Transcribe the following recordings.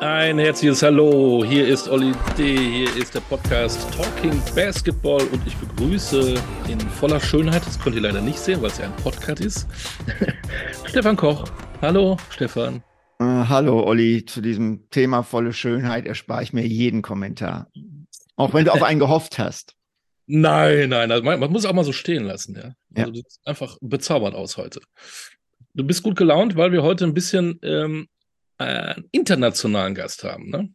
Ein herzliches Hallo, hier ist Olli D., hier ist der Podcast Talking Basketball und ich begrüße in voller Schönheit, das könnt ihr leider nicht sehen, weil es ja ein Podcast ist, Stefan Koch. Hallo, Stefan. Äh, hallo, Olli. Zu diesem Thema volle Schönheit erspare ich mir jeden Kommentar. Auch wenn du auf einen gehofft hast. Nein, nein, also man, man, muss auch mal so stehen lassen, ja. Also Ja. das sieht einfach bezaubernd aus heute. Du bist gut gelaunt, weil wir heute ein bisschen ähm, einen internationalen Gast haben, ne?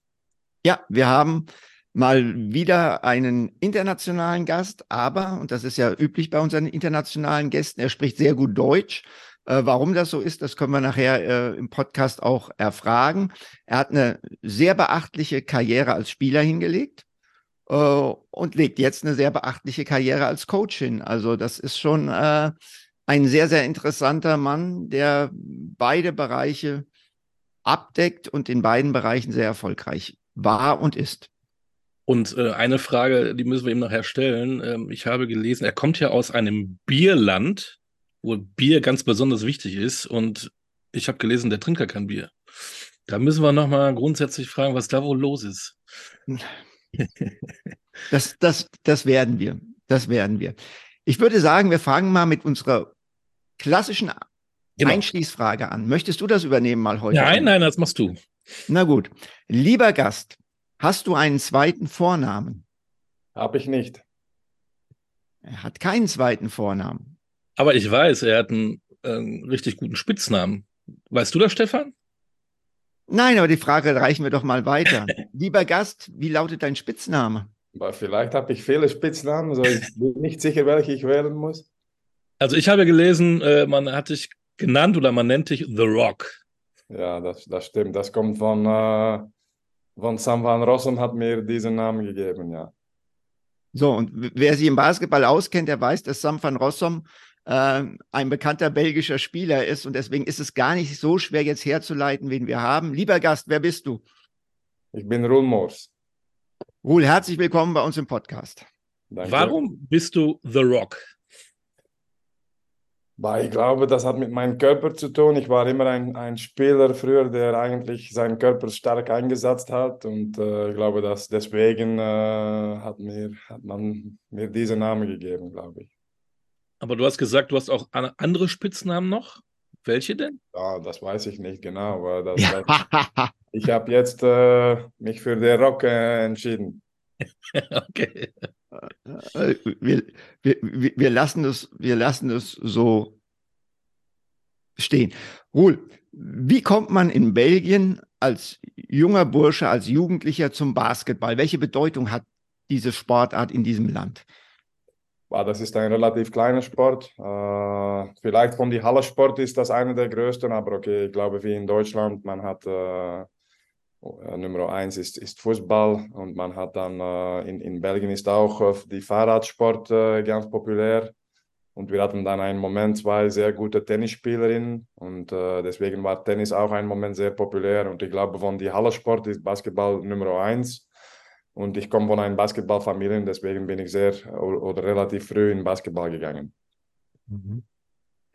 Ja, wir haben mal wieder einen internationalen Gast, aber, und das ist ja üblich bei unseren internationalen Gästen, er spricht sehr gut Deutsch. Äh, warum das so ist, das können wir nachher äh, im Podcast auch erfragen. Er hat eine sehr beachtliche Karriere als Spieler hingelegt äh, und legt jetzt eine sehr beachtliche Karriere als Coach hin. Also das ist schon äh, ein sehr, sehr interessanter Mann, der beide Bereiche abdeckt und in beiden Bereichen sehr erfolgreich war und ist. Und äh, eine Frage, die müssen wir ihm nachher stellen. Ähm, ich habe gelesen, er kommt ja aus einem Bierland, wo Bier ganz besonders wichtig ist. Und ich habe gelesen, der trinkt gar kein Bier. Da müssen wir nochmal grundsätzlich fragen, was da wohl los ist. Das, das, das werden wir. Das werden wir. Ich würde sagen, wir fangen mal mit unserer klassischen Genau. Einschließfrage an. Möchtest du das übernehmen mal heute? Nein, nein, das machst du. Na gut. Lieber Gast, hast du einen zweiten Vornamen? Habe ich nicht. Er hat keinen zweiten Vornamen. Aber ich weiß, er hat einen, ähm, richtig guten Spitznamen. Weißt du das, Stefan? Nein, aber die Frage reichen wir doch mal weiter. Lieber Gast, wie lautet dein Spitzname? Aber vielleicht habe ich viele Spitznamen, so ich bin nicht sicher, welche ich wählen muss. Also ich habe gelesen, äh, man hat dich genannt oder man nennt dich The Rock. Ja, das, das stimmt. Das kommt von, äh, von Sam van Rossum, hat mir diesen Namen gegeben, ja. So, und wer sich im Basketball auskennt, der weiß, dass Sam van Rossum äh, ein bekannter belgischer Spieler ist und deswegen ist es gar nicht so schwer jetzt herzuleiten, wen wir haben. Lieber Gast, wer bist du? Ich bin Roel Moors. Ruhl, herzlich willkommen bei uns im Podcast. Danke. Warum bist du The Rock? Weil ich glaube, das hat mit meinem Körper zu tun. Ich war immer ein, ein Spieler früher, der eigentlich seinen Körper stark eingesetzt hat. Und äh, ich glaube, dass deswegen äh, hat, mir, hat man mir diesen Namen gegeben, glaube ich. Aber du hast gesagt, du hast auch an- andere Spitznamen noch. Welche denn? Ja, das weiß ich nicht genau. Aber das, das, ich habe jetzt äh, mich für den Rock äh, entschieden. okay. Äh, wir, wir, wir wir lassen es, wir lassen es so stehen. Ruhl, wie kommt man in Belgien als junger Bursche, als Jugendlicher zum Basketball? Welche Bedeutung hat diese Sportart in diesem Land? Das ist ein relativ kleiner Sport. Äh, vielleicht von die Halle-Sport ist das einer der größten, aber okay, ich glaube, wie in Deutschland, man hat äh, äh, Nummer eins ist, ist Fußball und man hat dann äh, in, in Belgien ist auch äh, die Fahrradsport äh, ganz populär. Und wir hatten dann einen Moment zwei sehr gute Tennisspielerinnen und deswegen war Tennis auch einen Moment sehr populär. Und ich glaube, von die Halle-Sport ist Basketball Nummer eins. Und ich komme von einer Basketballfamilie, deswegen bin ich sehr oder, relativ früh in Basketball gegangen.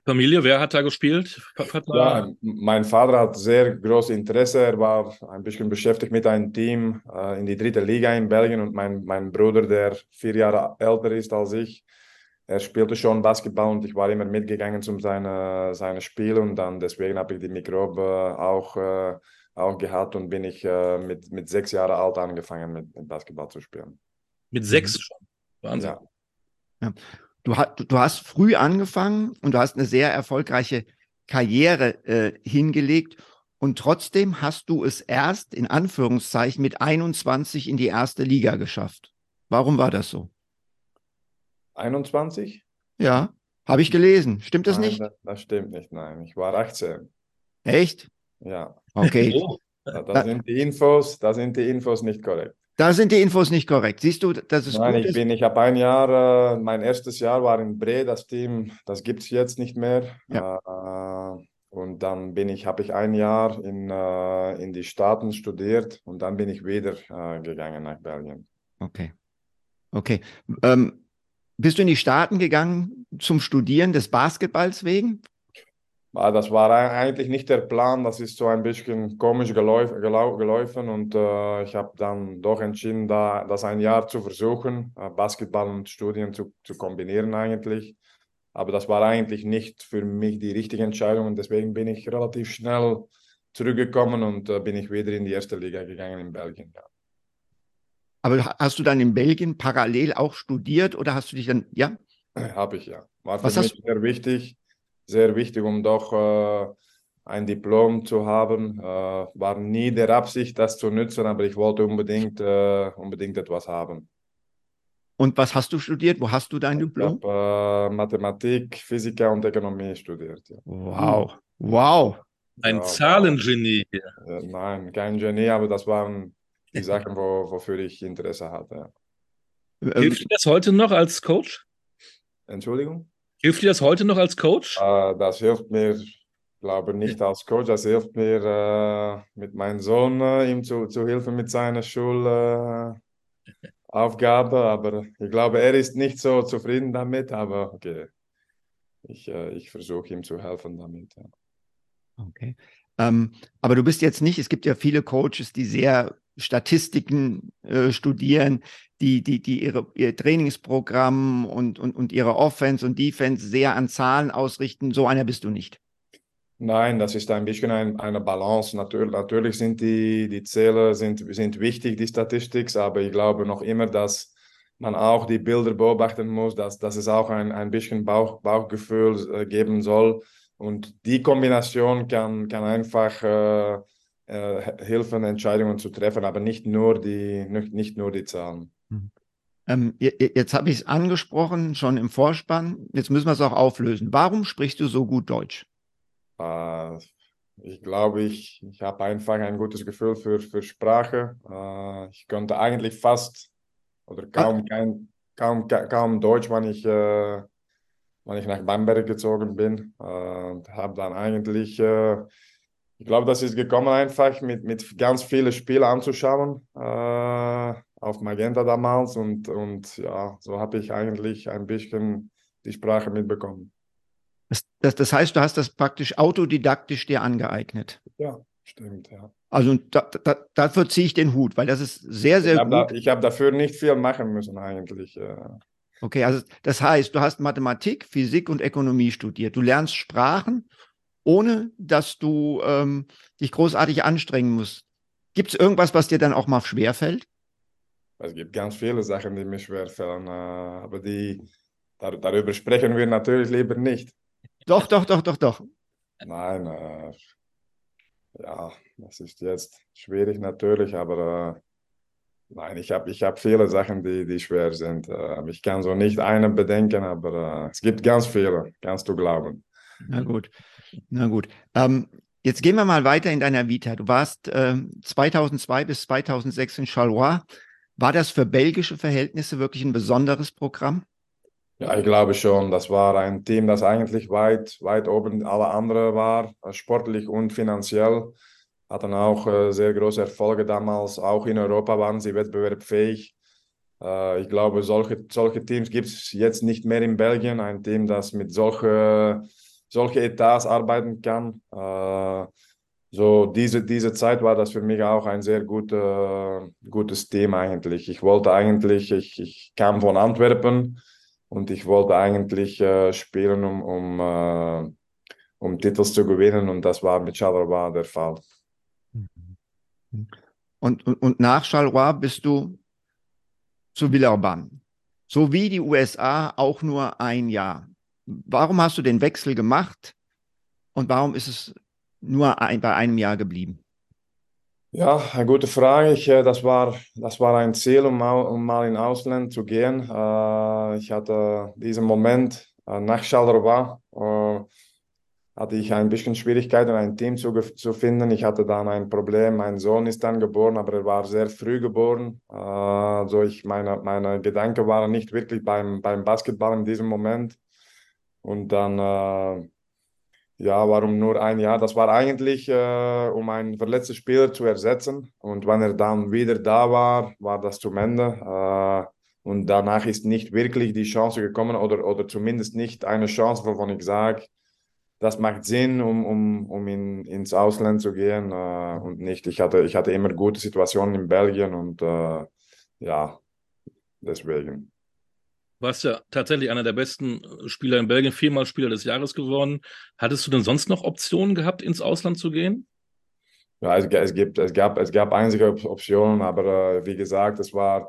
Familie, wer hat da gespielt? Ja, mein Vater hat sehr großes Interesse. Er war ein bisschen beschäftigt mit einem Team äh, in die dritte Liga in Belgien und mein, mein Bruder, der vier Jahre älter ist als ich, er spielte schon Basketball und ich war immer mitgegangen zu seinen seine Spielen und dann deswegen habe ich die Mikrobe auch, äh, auch gehabt und bin ich äh, mit, mit sechs Jahren alt angefangen mit, mit Basketball zu spielen. Mit sechs schon. Wahnsinn. Ja. Du, ha- du hast früh angefangen und du hast eine sehr erfolgreiche Karriere äh, hingelegt und trotzdem hast du es erst in Anführungszeichen mit 21 in die erste Liga geschafft. Warum war das so? 21? Ja, habe ich gelesen. Stimmt das Nein, nicht? Das, das stimmt nicht, nein. Ich war 18. Echt? Ja, Okay. Da, da sind die Infos, da sind die Infos nicht korrekt. Da sind die Infos nicht korrekt. Siehst du, dass es Nein, gut ich ist? bin, ich habe ein Jahr, äh, mein erstes Jahr war in Bre, das Team, das gibt es jetzt nicht mehr. Äh, und dann bin ich, habe ich ein Jahr in, äh, in die Staaten studiert und dann bin ich wieder äh, gegangen nach Belgien. Okay. Okay. Ähm, bist du in die Staaten gegangen zum Studieren des Basketballs wegen? Das war eigentlich nicht der Plan, das ist so ein bisschen komisch geläuf, gelau, gelaufen und äh, ich habe dann doch entschieden, da, das ein Jahr zu versuchen, äh, Basketball und Studien zu, zu kombinieren eigentlich. Aber das war eigentlich nicht für mich die richtige Entscheidung und deswegen bin ich relativ schnell zurückgekommen und äh, bin ich wieder in die erste Liga gegangen in Belgien. Ja. Aber hast du dann in Belgien parallel auch studiert oder hast du dich dann, ja? Habe ich, ja. War für Was mich sehr wichtig, sehr wichtig, um doch äh, ein Diplom zu haben. Äh, war nie der Absicht, das zu nutzen, aber ich wollte unbedingt, äh, unbedingt etwas haben. Und was hast du studiert? Wo hast du dein Ich Diplom? habe äh, Mathematik, Physik und Ökonomie studiert. Ja. Wow. Wow. Ein Ja, Zahlengenie. Äh, nein, kein Genie, aber das waren die Sachen, wo, wofür ich Interesse hatte. ja. Hilft dir das heute noch als Coach? Entschuldigung? Hilft dir das heute noch als Coach? Äh, das hilft mir, glaube nicht als Coach, das hilft mir äh, mit meinem Sohn, äh, ihm zu, zu helfen mit seiner Schulaufgabe. aber ich glaube, er ist nicht so zufrieden damit, aber okay. Ich, äh, ich versuche ihm zu helfen damit. Ja. Okay. Ähm, aber du bist jetzt nicht, es gibt ja viele Coaches, die sehr Statistiken äh, studieren, die, die, die ihre, ihr Trainingsprogramm und, und, und ihre Offense und Defense sehr an Zahlen ausrichten. So einer bist du nicht. Nein, das ist ein bisschen ein, eine Balance. Natürlich, natürlich sind die, die Zähler sind, sind wichtig, die Statistik, aber ich glaube noch immer, dass man auch die Bilder beobachten muss, dass, dass es auch ein, ein bisschen Bauch, Bauchgefühl äh, geben soll. Und die Kombination kann, kann einfach äh, äh, helfen, Entscheidungen zu treffen, aber nicht nur die, nicht, nicht nur die Zahlen. Ähm, je- je- jetzt habe ich es angesprochen, schon im Vorspann. Jetzt müssen wir es auch auflösen. Warum sprichst du so gut Deutsch? Äh, ich glaube, ich, ich habe einfach ein gutes Gefühl für, für Sprache. Äh, ich konnte eigentlich fast oder kaum, kein, kaum, ka- kaum Deutsch, wenn ich, äh, wenn ich nach Bamberg gezogen bin. Äh, und habe dann eigentlich, äh, ich glaube, das ist gekommen einfach mit, mit ganz vielen Spielen anzuschauen äh, auf Magenta damals. Und, und ja, so habe ich eigentlich ein bisschen die Sprache mitbekommen. Das, das, das heißt, du hast das praktisch autodidaktisch dir angeeignet. Ja, stimmt, ja. Also da, da, dafür ziehe ich den Hut, weil das ist sehr, Ich sehr habe da, gut. ich hab dafür nicht viel machen müssen eigentlich. Okay, also das heißt, du hast Mathematik, Physik und Ökonomie studiert. Du lernst Sprachen, ohne dass du ähm, dich großartig anstrengen musst. Gibt es irgendwas, was dir dann auch mal schwerfällt? Es gibt ganz viele Sachen, die mir schwerfallen, äh, aber die, dar, darüber sprechen wir natürlich lieber nicht. Doch, doch, doch, doch, doch. Nein, äh, ja, das ist jetzt schwierig natürlich, aber äh, nein, ich habe ich hab viele Sachen, die, die schwer sind. Äh, ich kann so nicht einen bedenken, aber äh, es gibt ganz viele, kannst du glauben. Na gut, na gut. Ähm, jetzt gehen wir mal weiter in deiner Vita. Du warst ähm, 2002 bis 2006 in Charleroi. War das für belgische Verhältnisse wirklich ein besonderes Programm? Ja, ich glaube schon. Das war ein Team, das eigentlich weit, weit oben alle anderen war, äh, sportlich und finanziell. Hatten auch äh, sehr große Erfolge damals. Auch in Europa waren sie wettbewerbsfähig. Äh, ich glaube, solche, solche Teams gibt es jetzt nicht mehr in Belgien. Ein Team, das mit solche, solche Etats arbeiten kann. Äh, so diese, diese Zeit war das für mich auch ein sehr gute, gutes Team eigentlich. Ich wollte eigentlich, ich, ich kam von Antwerpen. Und ich wollte eigentlich äh, spielen, um, um, äh, um Titel zu gewinnen. Und das war mit Charleroi der Fall. Und, und, und nach Charleroi bist du zu Villeurbanne. So wie die USA auch nur ein Jahr. Warum hast du den Wechsel gemacht und warum ist es nur ein, bei einem Jahr geblieben? Ja, eine gute Frage. Ich, äh, das, war, das war ein Ziel, um, mal- um mal in Ausland zu gehen. Äh, ich hatte diesen Moment äh, nach Charleroi, hatte ich ein bisschen Schwierigkeiten, ein Team zu, zu finden. Ich hatte dann ein Problem. Mein Sohn ist dann geboren, aber er war sehr früh geboren. Also ich, meine, meine Gedanken waren nicht wirklich beim, beim Basketball in diesem Moment. Und dann, äh, ja, warum nur ein Jahr? Das war eigentlich, äh, um einen verletzten Spieler zu ersetzen. Und wenn er dann wieder da war, war das zum Ende. Äh, und danach ist nicht wirklich die Chance gekommen, oder, oder zumindest nicht eine Chance, wovon ich sage, das macht Sinn, um, um, um in, ins Ausland zu gehen äh, und nicht. Ich hatte, ich hatte immer gute Situationen in Belgien und äh, ja, deswegen. Warst ja tatsächlich einer der besten Spieler in Belgien, viermal Spieler des Jahres geworden. Hattest du denn sonst noch Optionen gehabt, ins Ausland zu gehen? Ja, es, es, gibt, es, gab, es gab einige Optionen, aber äh, wie gesagt, es war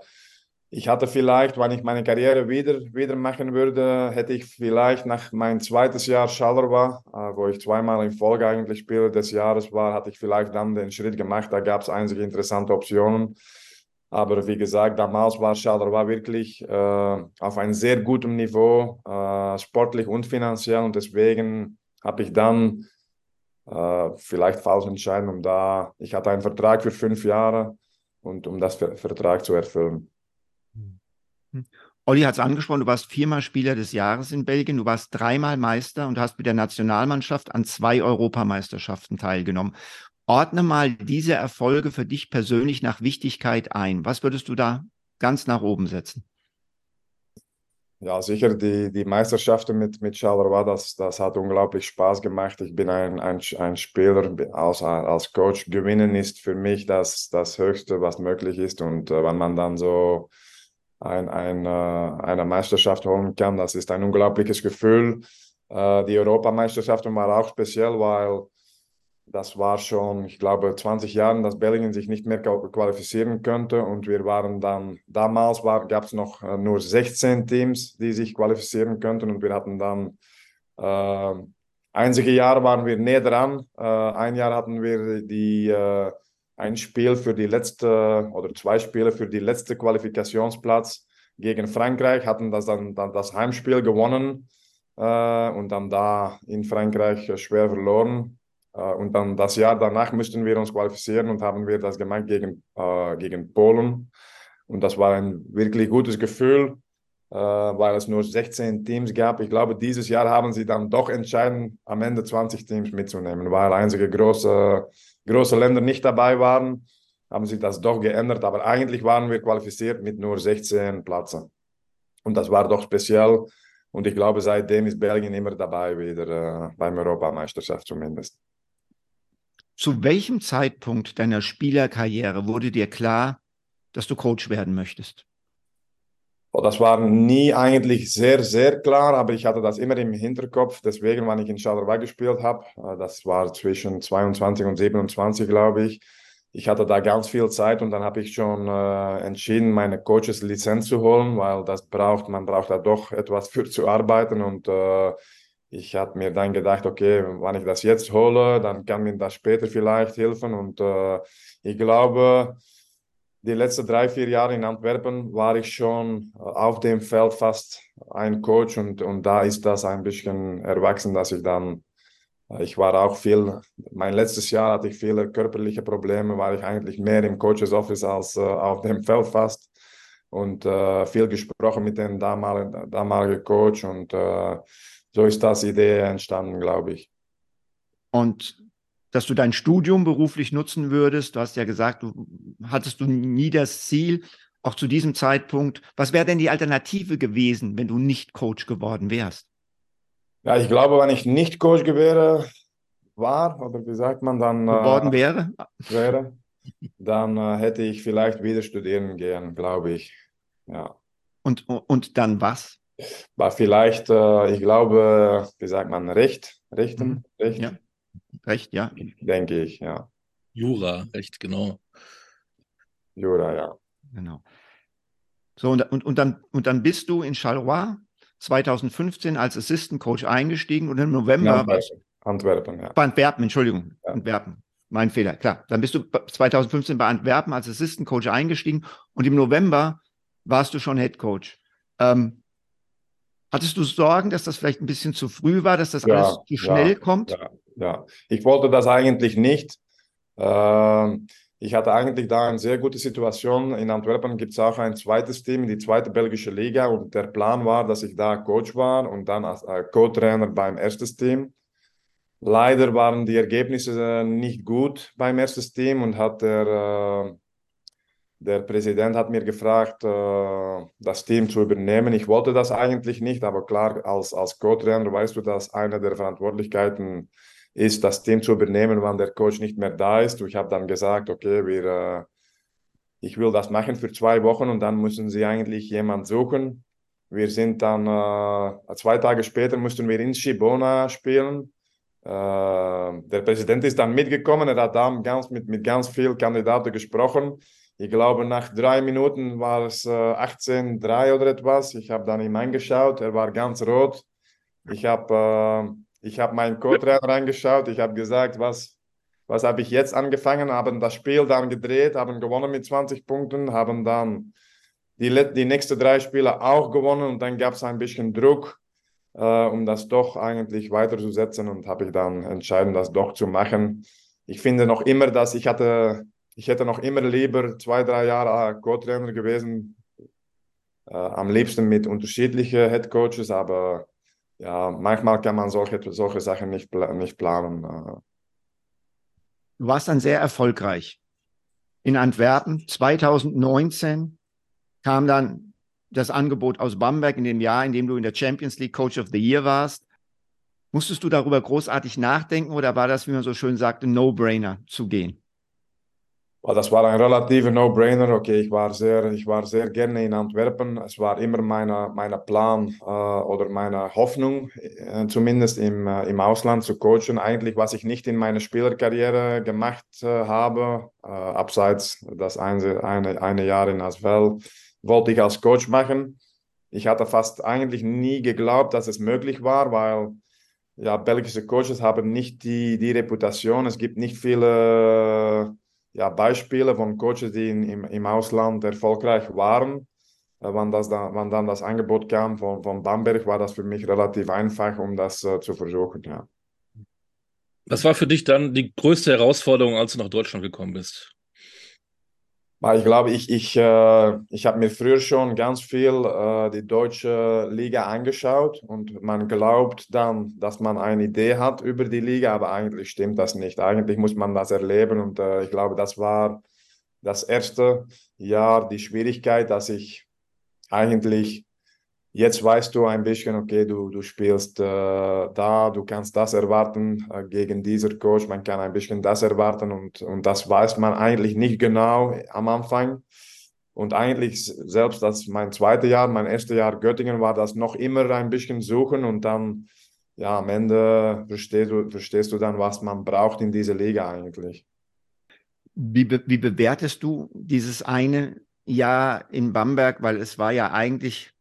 ich hatte vielleicht, wenn ich meine Karriere wieder, wieder machen würde, hätte ich vielleicht nach mein zweites Jahr Charleroi, äh, wo ich zweimal in Folge eigentlich Spieler des Jahres war, hatte ich vielleicht dann den Schritt gemacht. Da gab es einige interessante Optionen. Aber wie gesagt, damals war Charleroi wirklich äh, auf einem sehr guten Niveau, äh, sportlich und finanziell. Und deswegen habe ich dann äh, vielleicht falsch entschieden, um da, ich hatte einen Vertrag für fünf Jahre und um das Vertrag zu erfüllen. Hm. Olli hat es angesprochen, du warst viermal Spieler des Jahres in Belgien, du warst dreimal Meister und hast mit der Nationalmannschaft an zwei Europameisterschaften teilgenommen. Ordne mal diese Erfolge für dich persönlich nach Wichtigkeit ein. Was würdest du da ganz nach oben setzen? Ja, sicher, die, die Meisterschaften mit, mit Charleroi, das, das hat unglaublich Spaß gemacht. Ich bin ein, ein, ein Spieler, als, als Coach gewinnen ist für mich das, das Höchste, was möglich ist. Und äh, wenn man dann so ein, ein, äh, eine Meisterschaft holen kann. Das ist ein unglaubliches Gefühl. Äh, die Europameisterschaft war auch speziell, weil das war schon, ich glaube, 20 Jahre, dass Belgien sich nicht mehr qualifizieren könnte. Und wir waren dann, damals gab es noch äh, nur 16 Teams, die sich qualifizieren könnten. Und wir hatten dann, äh, einzige Jahr waren wir näher dran. Äh, ein Jahr hatten wir die äh, ein Spiel für die letzte oder zwei Spiele für die letzte Qualifikationsplatz gegen Frankreich, hatten das dann, dann das Heimspiel gewonnen äh, und dann da in Frankreich schwer verloren. Äh, und dann das Jahr danach müssten wir uns qualifizieren und haben wir das gemacht gegen, äh, gegen Polen. Und das war ein wirklich gutes Gefühl, äh, weil es nur 16 Teams gab. Ich glaube, dieses Jahr haben sie dann doch entschieden, am Ende 20 Teams mitzunehmen, weil einzige große große Länder nicht dabei waren, haben sie das doch geändert. Aber eigentlich waren wir qualifiziert mit nur 16 Plätzen. Und das war doch speziell. Und ich glaube, seitdem ist Belgien immer dabei, wieder äh, beim Europameisterschaft zumindest. Zu welchem Zeitpunkt deiner Spielerkarriere wurde dir klar, dass du Coach werden möchtest? Oh, das war nie eigentlich sehr, sehr klar, aber ich hatte das immer im Hinterkopf. Deswegen, wenn ich in Charleroi gespielt habe, äh, das war zwischen 22 und 27, glaube ich. Ich hatte da ganz viel Zeit und dann habe ich schon äh, entschieden, meine Coaches Lizenz zu holen, weil das braucht, man braucht da doch etwas für zu arbeiten und äh, ich habe mir dann gedacht, okay, wenn ich das jetzt hole, dann kann mir das später vielleicht helfen. Und äh, ich glaube, die letzten drei, vier Jahre in Antwerpen war ich schon auf dem Feld fast ein Coach. Und, und da ist das ein bisschen erwachsen, dass ich dann, äh, ich war auch viel, mein letztes Jahr hatte ich viele körperliche Probleme, war ich eigentlich mehr im Coaches Office als äh, auf dem Feld fast. Und äh, viel gesprochen mit dem damaligen, damaligen Coach. Und äh, so ist das Idee entstanden, glaube ich. Und dass du dein Studium beruflich nutzen würdest. Du hast ja gesagt, du hattest du nie das Ziel, auch zu diesem Zeitpunkt. Was wäre denn die Alternative gewesen, wenn du nicht Coach geworden wärst? Ja, ich glaube, wenn ich nicht Coach gewesen war, oder wie sagt man dann? Äh, geworden äh, wäre? wäre dann äh, hätte ich vielleicht wieder studieren gehen, glaube ich. Ja. Und, und dann was? War vielleicht, äh, ich glaube, wie sagt man, Recht, Rechten, mhm. Recht. Ja. Recht, ja. Denke ich, ja. Jura, Recht, genau. Jura, ja. Genau. So, und, und, und, dann, und dann bist du in Charleroi 2015 als Assistant Coach eingestiegen und im November. Antwerpen, Antwerpen ja. Bei Antwerpen, Entschuldigung. Ja. Antwerpen. Mein Fehler, klar. Dann bist du 2015 bei Antwerpen als Assistant Coach eingestiegen und im November warst du schon Head Coach. Ähm, hattest du Sorgen, dass das vielleicht ein bisschen zu früh war, dass das ja, alles zu schnell ja, kommt? Ja, ja. Ich wollte das eigentlich nicht. Ähm, ich hatte eigentlich da eine sehr gute Situation. In Antwerpen gibt es auch ein zweites Team, die zweite belgische Liga. Und der Plan war, dass ich da Coach war und dann als äh, Co-Trainer beim ersten Team. Leider waren die Ergebnisse äh, nicht gut beim ersten Team und hat der, der Präsident hat mir gefragt, äh, das Team zu übernehmen. Ich wollte das eigentlich nicht, aber klar, als, als Co-Trainer weißt du, dass eine der Verantwortlichkeiten ist, das Team zu übernehmen, wenn der Coach nicht mehr da ist. Ich habe dann gesagt, okay, wir, äh, ich will das machen für zwei Wochen und dann müssen sie eigentlich jemanden suchen. Wir sind dann, äh, zwei Tage später mussten wir in Shibona spielen. Der Präsident ist dann mitgekommen, er hat dann ganz, mit, mit ganz vielen Kandidaten gesprochen ich glaube, nach drei Minuten war es äh, 18-3 oder etwas. Ich habe dann ihm angeschaut, er war ganz rot. Ich habe äh, hab meinen Co-Trainer reingeschaut, ich habe gesagt, was, was habe ich jetzt angefangen, haben das Spiel dann gedreht, haben gewonnen mit 20 Punkten, haben dann die, die nächsten drei Spiele auch gewonnen und dann gab es ein bisschen Druck, äh, um das doch eigentlich weiterzusetzen und habe ich dann entschieden, das doch zu machen. Ich finde noch immer, dass ich hatte ich hätte noch immer lieber zwei, drei Jahre Co-Trainer gewesen. Äh, am liebsten mit unterschiedlichen Head Coaches, aber ja, manchmal kann man solche, solche Sachen nicht, nicht planen. Äh. Du warst dann sehr erfolgreich. In Antwerpen 2019 kam dann das Angebot aus Bamberg in dem Jahr, in dem du in der Champions League Coach of the Year warst. Musstest du darüber großartig nachdenken oder war das, wie man so schön sagte, No-Brainer zu gehen? Das war ein relativer No-Brainer. Okay, ich war, sehr, ich war sehr gerne in Antwerpen. Es war immer mein meine Plan äh, oder meine Hoffnung, äh, zumindest im, äh, im Ausland zu coachen. Eigentlich, was ich nicht in meiner Spielerkarriere gemacht habe, abseits das eine, eine, eine Jahr in Asvel, wollte ich als Coach machen. Ich hatte fast eigentlich nie geglaubt, dass es möglich war, weil ja, belgische Coaches haben nicht die, die Reputation. Es gibt nicht viele ja, Beispiele von Coaches, die in, im, im Ausland erfolgreich waren. Äh, wann, das da, wann dann das Angebot kam von, von Bamberg, war das für mich relativ einfach, um das äh, zu versuchen. Ja. Was war für dich dann die größte Herausforderung, als du nach Deutschland gekommen bist? Ich glaube, ich, ich, äh, ich habe mir früher schon ganz viel äh, die deutsche Liga angeschaut und man glaubt dann, dass man eine Idee hat über die Liga, aber eigentlich stimmt das nicht. Eigentlich muss man das erleben und äh, ich glaube, das war das erste Jahr die Schwierigkeit, dass ich eigentlich Jetzt weißt du ein bisschen, okay, du, du spielst äh, da, du kannst das erwarten äh, gegen dieser Coach, man kann ein bisschen das erwarten und, und das weiß man eigentlich nicht genau am Anfang. Und eigentlich selbst das mein zweites Jahr, mein erstes Jahr Göttingen war das noch immer ein bisschen suchen und dann, ja, am Ende verstehst du, verstehst du dann, was man braucht in dieser Liga eigentlich. Wie, be wie bewertest du dieses eine Jahr in Bamberg? Weil es war ja eigentlich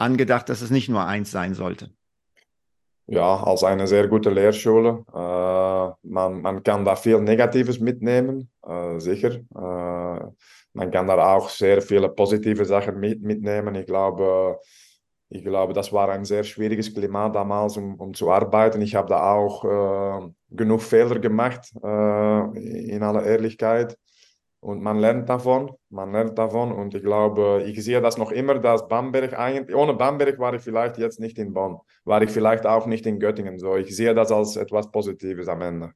angedacht, dass es nicht nur eins sein sollte? Ja, als eine sehr gute Lehrschule. Äh, man, man kann da viel Negatives mitnehmen, äh, sicher. Äh, man kann da auch sehr viele positive Sachen mit, mitnehmen. Ich glaube, ich glaube, das war ein sehr schwieriges Klima damals, um, um zu arbeiten. Ich habe da auch äh, genug Fehler gemacht, äh, in aller Ehrlichkeit. Und man lernt davon, man lernt davon. Und ich glaube, ich sehe das noch immer, dass Bamberg eigentlich, ohne Bamberg war ich vielleicht jetzt nicht in Bonn, war ich vielleicht auch nicht in Göttingen. So, ich sehe das als etwas Positives am Ende.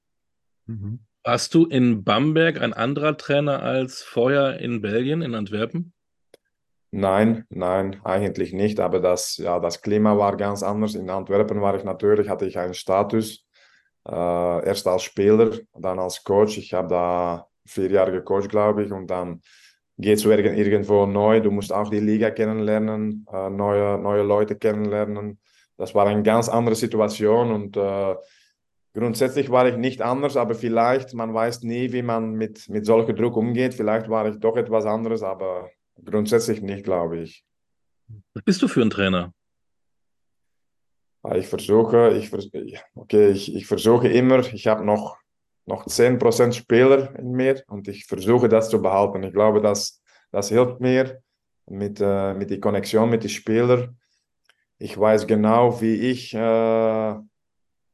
Mhm. Warst du in Bamberg ein anderer Trainer als vorher in Belgien, in Antwerpen? Nein, nein, eigentlich nicht. Aber das, ja, das Klima war ganz anders. In Antwerpen war ich natürlich, hatte ich einen Status. Äh, erst als Spieler, dann als Coach. Ich habe da vier Jahre gecoacht, glaube ich. Und dann gehst du irgendwo neu. Du musst auch die Liga kennenlernen, äh, neue, neue Leute kennenlernen. Das war eine ganz andere Situation und äh, grundsätzlich war ich nicht anders, aber vielleicht, man weiß nie, wie man mit, mit solchem Druck umgeht. Vielleicht war ich doch etwas anderes, aber grundsätzlich nicht, glaube ich. Was bist du für ein Trainer? Ich versuche, ich, okay, ich, ich versuche immer, ich habe noch noch 10% Spieler in mir und ich versuche das zu behalten. Ich glaube, das, das hilft mir mit, äh, mit der Konnexion mit den Spielern. Ich weiß genau, wie ich äh,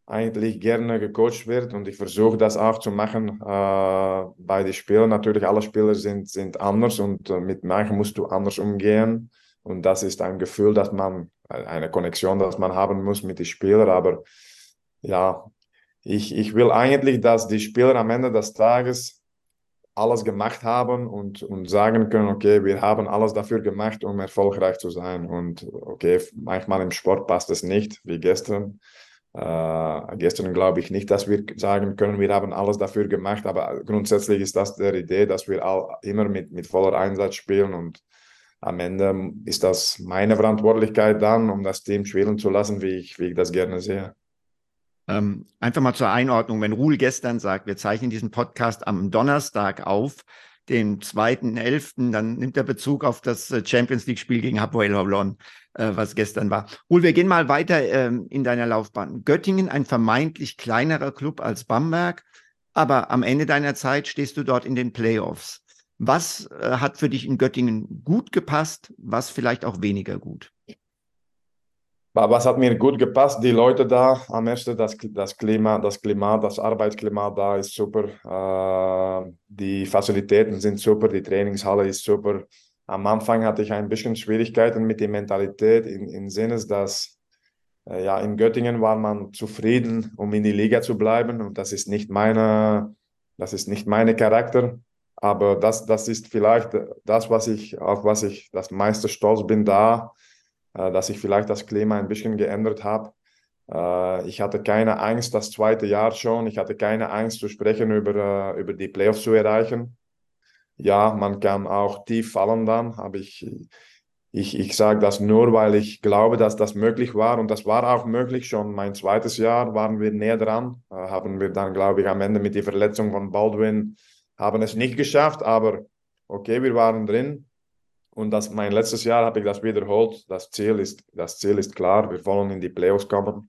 eigentlich gerne gecoacht wird und ich versuche das auch zu machen äh, bei den Spielern. Natürlich, alle Spieler sind, sind anders und äh, mit manchen musst du anders umgehen und das ist ein Gefühl, dass man, eine Konnexion, dass man haben muss mit den Spielern, aber ja, ich, ich will eigentlich, dass die Spieler am Ende des Tages alles gemacht haben und, und sagen können, okay, wir haben alles dafür gemacht, um erfolgreich zu sein. Und okay, manchmal im Sport passt es nicht, wie gestern. Äh, gestern glaube ich nicht, dass wir sagen können, wir haben alles dafür gemacht, aber grundsätzlich ist das die Idee, dass wir all, immer mit, mit voller Einsatz spielen und am Ende ist das meine Verantwortlichkeit dann, um das Team spielen zu lassen, wie ich, wie ich das gerne sehe. Ähm, einfach mal zur Einordnung, wenn Ruhl gestern sagt, wir zeichnen diesen Podcast am Donnerstag auf, dem 2.11., dann nimmt er Bezug auf das äh, Champions League-Spiel gegen Hapoel Holon, äh, was gestern war. Ruhl, wir gehen mal weiter ähm, in deiner Laufbahn. Göttingen, ein vermeintlich kleinerer Club als Bamberg, aber am Ende deiner Zeit stehst du dort in den Playoffs. Was äh, hat für dich in Göttingen gut gepasst, was vielleicht auch weniger gut? Was hat mir gut gepasst? Die Leute da am ersten, das, das Klima, das Klima, das Arbeitsklima da ist super. Äh, die Facilitäten sind super, die Trainingshalle ist super. Am Anfang hatte ich ein bisschen Schwierigkeiten mit der Mentalität im, im Sinne, dass äh, ja, in Göttingen war man zufrieden, um in die Liga zu bleiben und das ist nicht meine, das ist nicht meine Charakter. Aber das, das ist vielleicht das, was ich, auf was ich das meiste stolz bin da dass ich vielleicht das Klima ein bisschen geändert habe. Äh, ich hatte keine Angst, das zweite Jahr schon. Ich hatte keine Angst zu sprechen über, äh, über die Playoffs zu erreichen. Ja, man kann auch tief fallen dann, aber ich, ich, ich sage das nur, weil ich glaube, dass das möglich war und das war auch möglich. Schon mein zweites Jahr waren wir näher dran, haben wir dann, glaube ich, am Ende mit der Verletzung von Baldwin haben es nicht geschafft, aber okay, wir waren drin. Und das, mein letztes Jahr habe ich das wiederholt. Das Ziel, ist, das Ziel ist klar, wir wollen in die Playoffs kommen.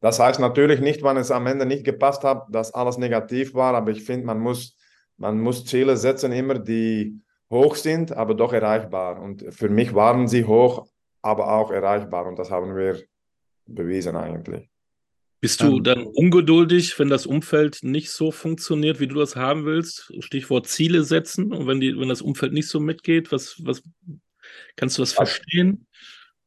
Das heißt natürlich nicht, wenn es am Ende nicht gepasst hat, dass alles negativ war, aber ich finde, man muss, man muss Ziele setzen, immer die hoch sind, aber doch erreichbar. Und für mich waren sie hoch, aber auch erreichbar. Und das haben wir bewiesen eigentlich. Bist du ähm, dann ungeduldig, wenn das Umfeld nicht so funktioniert, wie du das haben willst? Stichwort Ziele setzen. Und wenn, die, wenn das Umfeld nicht so mitgeht, was, was kannst du das verstehen?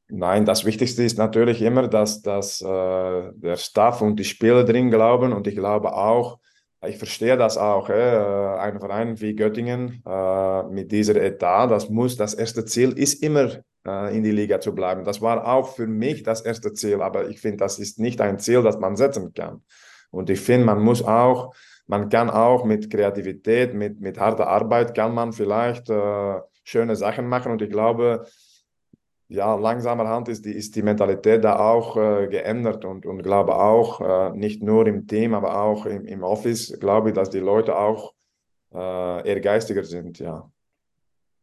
Nein, das Wichtigste ist natürlich immer, dass, dass äh, der Staff und die Spieler drin glauben. Und ich glaube auch, ich verstehe das auch. Äh, ein Verein wie Göttingen äh, mit dieser Etat, das muss, das erste Ziel ist immer äh, in die Liga zu bleiben. Das war auch für mich das erste Ziel, aber ich finde, das ist nicht ein Ziel, das man setzen kann. Und ich finde, man muss auch, man kann auch mit Kreativität, mit, mit harter Arbeit, kann man vielleicht äh, schöne Sachen machen. Und ich glaube, ja, langsamerhand ist die, ist die Mentalität da auch äh, geändert und, und glaube auch, äh, nicht nur im Team, aber auch im, im Office, glaube ich, dass die Leute auch äh, ehrgeiziger sind, ja.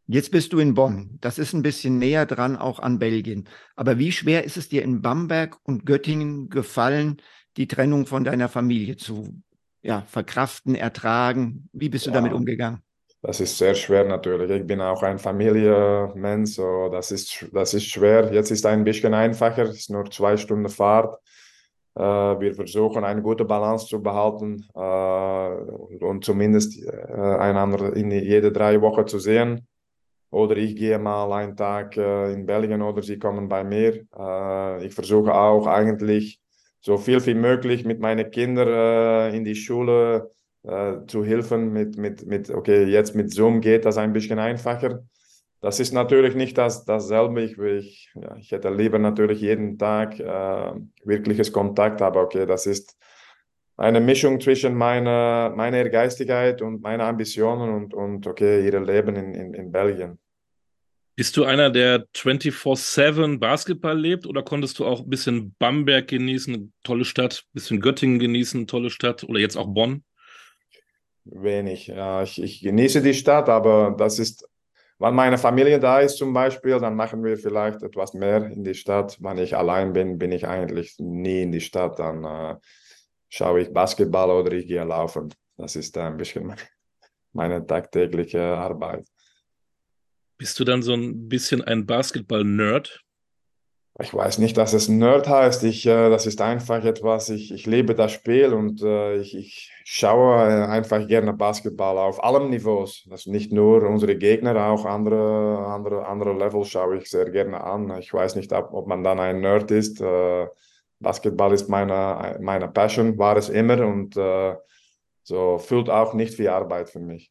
Jetzt bist du in Bonn. Das ist ein bisschen näher dran auch an Belgien. Aber wie schwer ist es dir in Bamberg und Göttingen gefallen, die Trennung von deiner Familie zu ja, verkraften, ertragen? Wie bist du ja, damit umgegangen? Das ist sehr schwer natürlich. Ich bin auch ein Familienmensch, so das ist, das ist schwer. Jetzt ist es ein bisschen einfacher, es ist nur zwei Stunden Fahrt. Äh, wir versuchen eine gute Balance zu behalten äh, und zumindest äh, einander in jede drei Wochen zu sehen. Oder ich gehe mal einen Tag äh, in Belgien oder sie kommen bei mir. Äh, ich versuche auch eigentlich so viel wie möglich mit meinen Kindern äh, in die Schule äh, zu helfen. Mit, mit, mit, okay, jetzt mit Zoom geht das ein bisschen einfacher. Das ist natürlich nicht das, dasselbe. Ich, ich, ja, ich hätte lieber natürlich jeden Tag äh, wirkliches Kontakt, aber okay, das ist eine Mischung zwischen meiner, meiner Ehrgeizigkeit und meiner Ambitionen und, und okay, ihr Leben in, in, in Belgien. Bist du einer, der 24-7 Basketball lebt oder konntest du auch ein bisschen Bamberg genießen, tolle Stadt, ein bisschen Göttingen genießen, tolle Stadt oder jetzt auch Bonn? Wenig. Ja, ich, ich genieße die Stadt, aber das ist, wenn meine Familie da ist zum Beispiel, dann machen wir vielleicht etwas mehr in die Stadt. Wenn ich allein bin, bin ich eigentlich nie in die Stadt. Dann äh, schaue ich Basketball oder ich gehe laufen. Das ist ein bisschen meine tagtägliche Arbeit. Bist du dann so ein bisschen ein Basketball-Nerd? Ich weiß nicht, dass es Nerd heißt. Ich, äh, das ist einfach etwas, ich, ich lebe das Spiel und äh, ich, ich schaue einfach gerne Basketball auf allen Niveaus. Das nicht nur unsere Gegner, auch andere, andere, andere Levels schaue ich sehr gerne an. Ich weiß nicht, ob, ob man dann ein Nerd ist. Äh, Basketball ist meine, meine Passion, war es immer und äh, so fühlt auch nicht wie Arbeit für mich.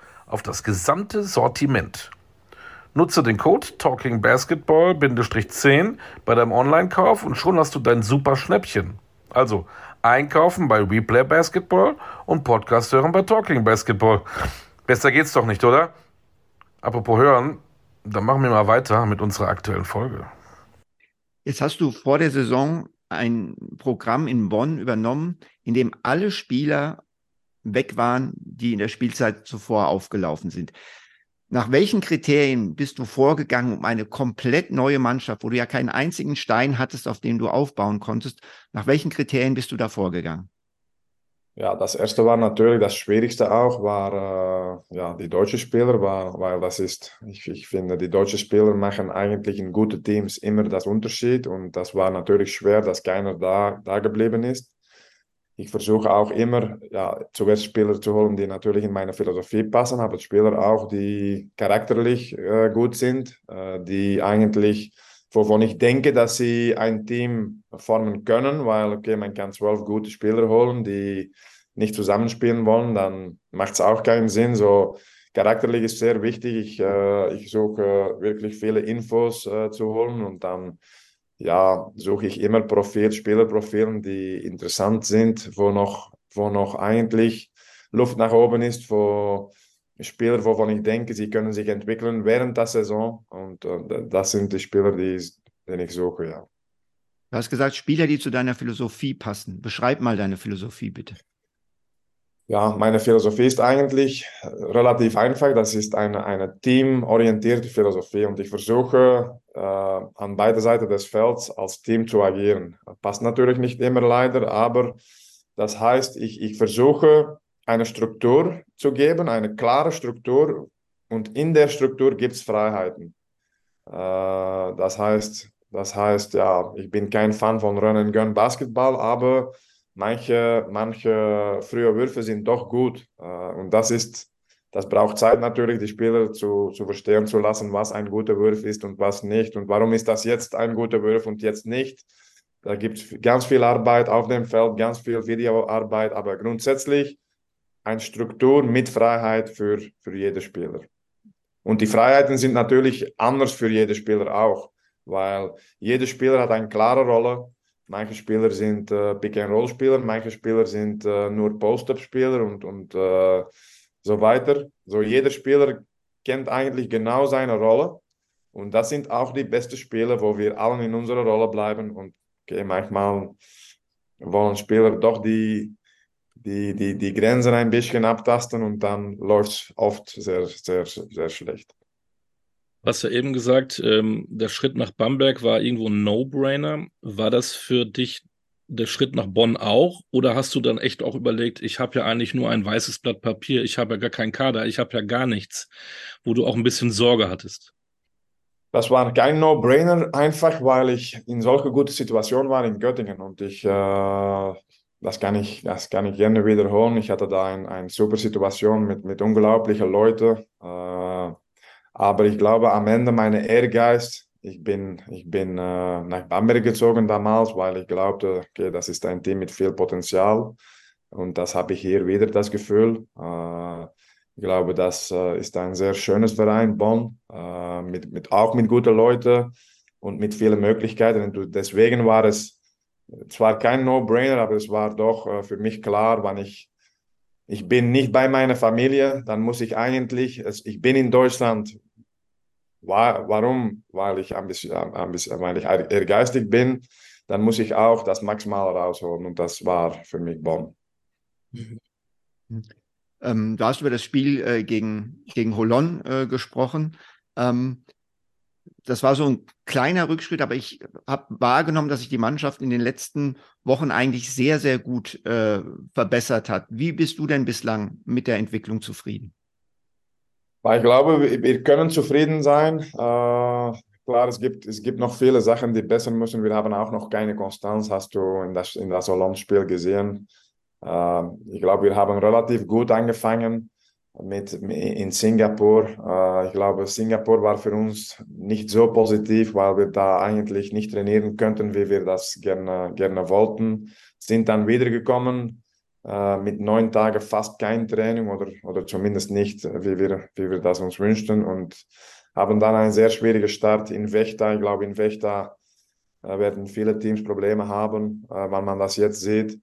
auf das gesamte Sortiment. Nutze den Code TalkingBasketball-10 bei deinem Online-Kauf und schon hast du dein super Schnäppchen. Also einkaufen bei Replay Basketball und Podcast hören bei Talking Basketball. Besser geht's doch nicht, oder? Apropos hören, dann machen wir mal weiter mit unserer aktuellen Folge. Jetzt hast du vor der Saison ein Programm in Bonn übernommen, in dem alle Spieler weg waren, die in der Spielzeit zuvor aufgelaufen sind. Nach welchen Kriterien bist du vorgegangen, um eine komplett neue Mannschaft, wo du ja keinen einzigen Stein hattest, auf dem du aufbauen konntest, nach welchen Kriterien bist du da vorgegangen? Ja, das erste war natürlich das Schwierigste auch, war äh, ja, die deutschen Spieler, war, weil das ist, ich, ich finde, die deutschen Spieler machen eigentlich in guten Teams immer das Unterschied und das war natürlich schwer, dass keiner da, da geblieben ist ich versuche auch immer, ja, zuerst Spieler zu holen, die natürlich in meine Philosophie passen, aber Spieler auch, die charakterlich äh, gut sind, äh, die eigentlich, wovon ich denke, dass sie ein Team formen können, weil, okay, man kann zwölf gute Spieler holen, die nicht zusammenspielen wollen, dann macht es auch keinen Sinn. So, charakterlich ist sehr wichtig. Ich, äh, ich suche wirklich viele Infos äh, zu holen und dann ja, suche ich immer Profil, Spielerprofilen, die interessant sind, wo noch, wo noch eigentlich Luft nach oben ist, wo Spieler, wovon ich denke, sie können sich entwickeln während der Saison. Und, und das sind die Spieler, die, die ich suche, ja. Du hast gesagt, Spieler, die zu deiner Philosophie passen. Beschreib mal deine Philosophie, bitte. Ja, meine Philosophie ist eigentlich relativ einfach. Das ist eine, eine teamorientierte Philosophie und ich versuche äh, an beide Seiten des Felds als Team zu agieren. Passt natürlich nicht immer leider, aber das heißt, ich, ich versuche eine Struktur zu geben, eine klare Struktur und in der Struktur gibt es Freiheiten. Äh, das heißt, das heißt, ja, ich bin kein Fan von Run and Gun Basketball, aber manche, manche frühe Würfe sind doch gut. Äh, und das ist, das braucht Zeit natürlich, die Spieler zu, zu verstehen zu lassen, was ein guter Wurf ist und was nicht. Und warum ist das jetzt ein guter Wurf und jetzt nicht? Da gibt es ganz viel Arbeit auf dem Feld, ganz viel Videoarbeit, aber grundsätzlich eine Struktur mit Freiheit für, für jeden Spieler. Und die Freiheiten sind natürlich anders für jeden Spieler auch, weil jeder Spieler hat eine klare Rolle Manche Spieler sind äh, Pick-and-Roll-Spieler, manche Spieler sind äh, nur Post-Up-Spieler und, und äh, so weiter. So jeder Spieler kennt eigentlich genau seine Rolle. Und das sind auch die besten Spieler, wo wir alle in unserer Rolle bleiben. Und okay, manchmal wollen Spieler doch die, die, die, die Grenzen ein bisschen abtasten und dann läuft es oft sehr, sehr, sehr schlecht. Du hast ja eben gesagt, ähm, der Schritt nach Bamberg war irgendwo ein No-Brainer. War das für dich der Schritt nach Bonn auch? Oder hast du dann echt auch überlegt, ich habe ja eigentlich nur ein weißes Blatt Papier, ich habe ja gar keinen Kader, ich habe ja gar nichts, wo du auch ein bisschen Sorge hattest? Das war kein No-Brainer, einfach weil ich in solche gute Situation war in Göttingen und ich, äh, das, kann ich, das kann ich gerne wiederholen. Ich hatte da eine ein super Situation mit, mit unglaublichen Leuten. Äh, aber ich glaube, am Ende mein Ehrgeiz, ich bin, ich bin äh, nach Bamberg gezogen damals, weil ich glaubte, okay, das ist ein Team mit viel Potenzial. Und das habe ich hier wieder das Gefühl. Äh, ich glaube, das äh, ist ein sehr schönes Verein, Bonn, äh, mit, mit, auch mit guten Leuten und mit vielen Möglichkeiten. Und deswegen war es zwar kein No-Brainer, aber es war doch äh, für mich klar, wann ich ich bin nicht bei meiner Familie, dann muss ich eigentlich, ich bin in Deutschland. Warum? Weil ich ein bisschen, ein bisschen weil ich ehrgeizig bin, dann muss ich auch das Maximale rausholen und das war für mich Bonn. Ähm, du hast über das Spiel äh, gegen, gegen Holon äh, gesprochen. Ähm, das war so ein kleiner Rückschritt, aber ich habe wahrgenommen, dass sich die Mannschaft in den letzten Wochen eigentlich sehr, sehr gut äh, verbessert hat. Wie bist du denn bislang mit der Entwicklung zufrieden? Ich glaube, wir können zufrieden sein. Äh, klar, es gibt, es gibt noch viele Sachen, die besser müssen. Wir haben auch noch keine Konstanz, hast du in das, in das Holland-Spiel gesehen. Äh, ich glaube, wir haben relativ gut angefangen mit, in Singapur. Äh, ich glaube, Singapur war für uns nicht so positiv, weil wir da eigentlich nicht trainieren könnten, wie wir das gerne, gerne wollten. Sind dann wiedergekommen äh, mit neun Tagen fast kein Training oder, oder zumindest nicht, wie wir, wie wir das uns wünschten und haben dann einen sehr schwierigen Start in Vechta. Ich glaube, in Vechta äh, werden viele Teams Probleme haben, äh, wenn man das jetzt sieht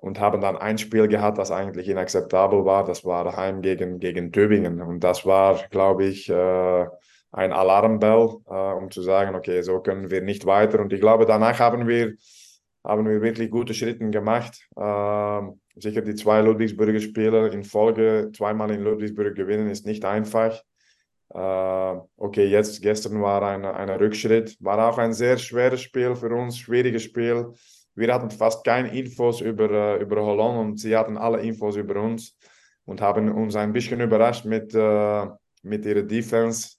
und haben dann ein Spiel gehabt, das eigentlich inakzeptabel war. Das war daheim gegen, gegen Tübingen. Und das war, glaube ich, äh, ein Alarmbell, äh, um zu sagen, okay, so können wir nicht weiter. Und ich glaube, danach haben wir, haben wir wirklich gute Schritte gemacht. Äh, sicher die zwei Ludwigsburger Spieler in Folge zweimal in Ludwigsburg gewinnen, ist nicht einfach. Äh, okay, jetzt gestern war ein, ein Rückschritt, war auch ein sehr schweres Spiel für uns, schwieriges Spiel wir hatten fast keine Infos über, äh, über Holland und sie hatten alle Infos über uns und haben uns ein bisschen überrascht mit, äh, mit ihrer Defense.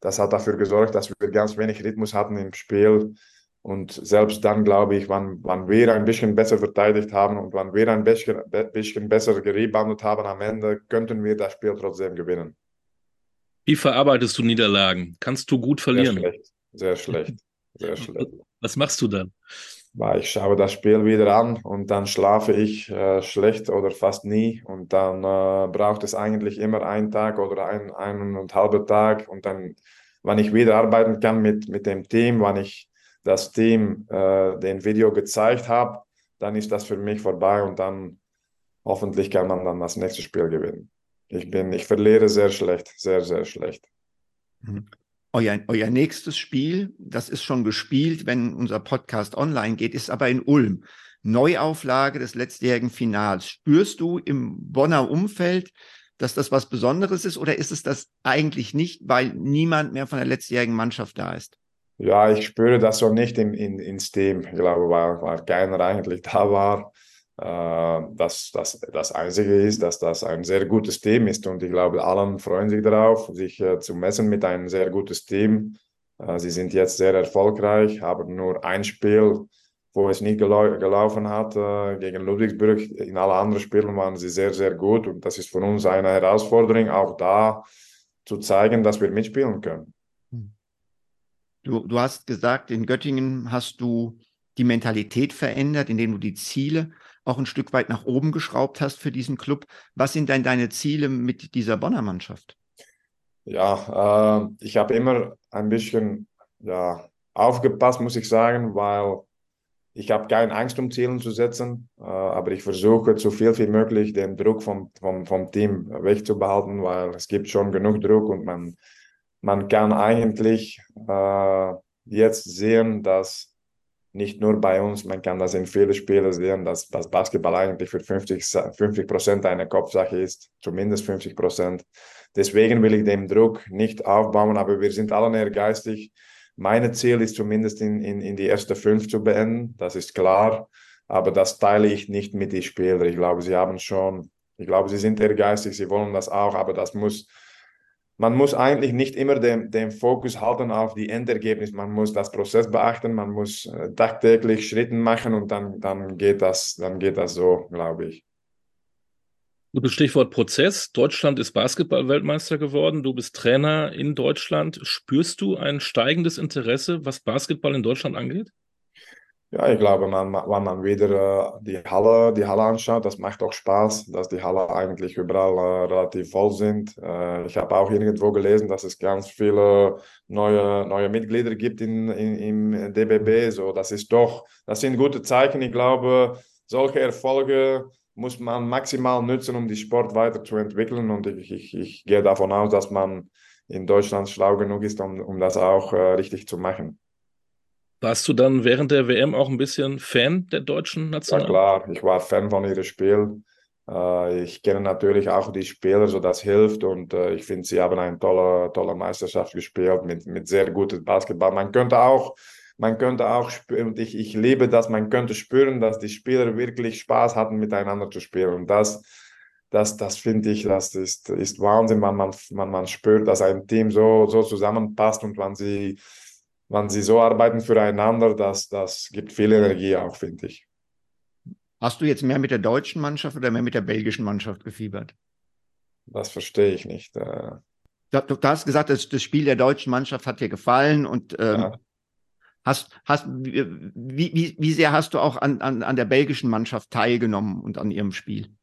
Das hat dafür gesorgt, dass wir ganz wenig Rhythmus hatten im Spiel. Und selbst dann, glaube ich, wann, wann wir ein bisschen besser verteidigt haben und wann wir ein bisschen, bisschen besser gereboundet haben am Ende, könnten wir das Spiel trotzdem gewinnen. Wie verarbeitest du Niederlagen? Kannst du gut verlieren? Sehr schlecht, sehr schlecht, sehr schlecht. Was machst du dann? Ich schaue das Spiel wieder an und dann schlafe ich äh, schlecht oder fast nie und dann äh, braucht es eigentlich immer einen Tag oder ein, einen und halben Tag und dann, wenn ich wieder arbeiten kann mit, mit dem Team, wenn ich das Team äh, den Video gezeigt habe, dann ist das für mich vorbei und dann hoffentlich kann man dann das nächste Spiel gewinnen. Ich bin, ich verliere sehr schlecht, sehr, sehr schlecht. Mhm. Euer, euer nächstes Spiel, das ist schon gespielt, wenn unser Podcast online geht, ist aber in Ulm. Neuauflage des letztjährigen Finals. Spürst du im Bonner Umfeld, dass das was Besonderes ist oder ist es das eigentlich nicht, weil niemand mehr von der letztjährigen Mannschaft da ist? Ja, ich spüre das so nicht in, in, ins Team. Ich glaube, weil, weil keiner eigentlich da war. Äh, das, das, das Einzige ist, dass das ein sehr gutes Team ist und ich glaube, allen freuen sich darauf, sich äh, zu messen mit einem sehr gutes Team. Äh, sie sind jetzt sehr erfolgreich, haben nur ein Spiel, wo es nicht gelau gelaufen hat, gegen Ludwigsburg. In allen anderen Spielen waren sie sehr, sehr gut und das ist für uns eine Herausforderung, auch da zu zeigen, dass wir mitspielen können. Du, du hast gesagt, in Göttingen hast du die Mentalität verändert, indem du die Ziele auch ein Stück weit nach oben geschraubt hast für diesen Club. Was sind denn deine Ziele mit dieser Bonner Mannschaft? Ja, äh, ich habe immer ein bisschen ja, aufgepasst, muss ich sagen, weil ich habe keine Angst, um Zielen zu setzen, äh, aber ich versuche so viel wie möglich den Druck vom, vom, vom Team wegzubehalten, weil es gibt schon genug Druck und man, man kann eigentlich äh, jetzt sehen, dass nicht nur bei uns, man kann das in vielen Spielen sehen, dass, dass Basketball eigentlich für 50, 50 Prozent eine Kopfsache ist, zumindest 50 Prozent. Deswegen will ich den Druck nicht aufbauen, aber wir sind alle ehrgeizig. Mein Ziel ist zumindest in, in, in die erste fünf zu beenden, das ist klar, aber das teile ich nicht mit den Spielern. Ich glaube, sie haben schon, ich glaube, sie sind ehrgeizig, sie wollen das auch, aber das muss man muss eigentlich nicht immer den, den Fokus halten auf die Endergebnis. Man muss das Prozess beachten, man muss äh, tagtäglich Schritte machen und dann, dann, geht das, dann geht das so, glaube ich. Gutes Stichwort Prozess. Deutschland ist Basketball-Weltmeister geworden. Du bist Trainer in Deutschland. Spürst du ein steigendes Interesse, was Basketball in Deutschland angeht? Ja, ich glaube, man, wenn man wieder äh, die Halle, die Halle anschaut, das macht auch Spaß, dass die Halle eigentlich überall äh, relativ voll sind. Äh, ich habe auch irgendwo gelesen, dass es ganz viele neue, neue Mitglieder gibt in, in, im DBB. So, das ist doch, das sind gute Zeichen. Ich glaube, solche Erfolge muss man maximal nutzen, um die Sport weiterzuentwickeln. Und ich, ich, ich gehe davon aus, dass man in Deutschland schlau genug ist, um, um das auch äh, richtig zu machen. Warst du dann während der WM auch ein bisschen Fan der deutschen National? Ja klar, ich war Fan von ihrem Spiel. Äh, ich kenne natürlich auch die Spieler, so das hilft und äh, ich finde, sie haben eine tolle, tolle Meisterschaft gespielt mit, mit sehr gutem Basketball. Man könnte auch, man könnte auch spüren, und ich, ich liebe das, man könnte spüren, dass die Spieler wirklich Spaß hatten, miteinander zu spielen. Und das, das, das finde ich, das ist, ist Wahnsinn, man, man, man, man spürt, dass ein Team so, so zusammenpasst und wenn sie, wenn sie so arbeiten füreinander, das, das gibt viel Energie auch, finde ich. Hast du jetzt mehr mit der deutschen Mannschaft oder mehr mit der belgischen Mannschaft gefiebert? Das verstehe ich nicht. Äh. Du, du, hast gesagt, das, das, Spiel der deutschen Mannschaft hat dir gefallen und ähm, ja. hast, hast, wie, wie, wie sehr hast du auch an, an, an der belgischen Mannschaft teilgenommen und an ihrem Spiel?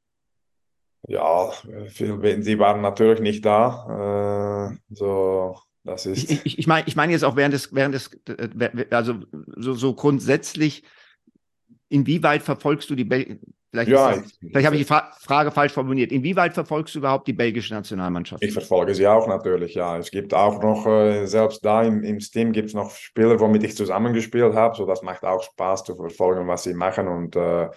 Ja, viel, sie waren natürlich nicht da. Äh, so, das ist. Ich, ich, ich meine, ich meine jetzt auch während des, während des, also so, so grundsätzlich, inwieweit verfolgst du die Bel Vielleicht, ja, das, vielleicht habe ich die Fra Frage falsch formuliert. Inwieweit verfolgst du überhaupt die belgische Nationalmannschaft? Ich verfolge sie auch natürlich, ja. Es gibt auch noch, äh, selbst da im, im Steam gibt es noch Spieler, womit ich zusammengespielt habe. So, das macht auch Spaß zu verfolgen, was sie machen. Und äh,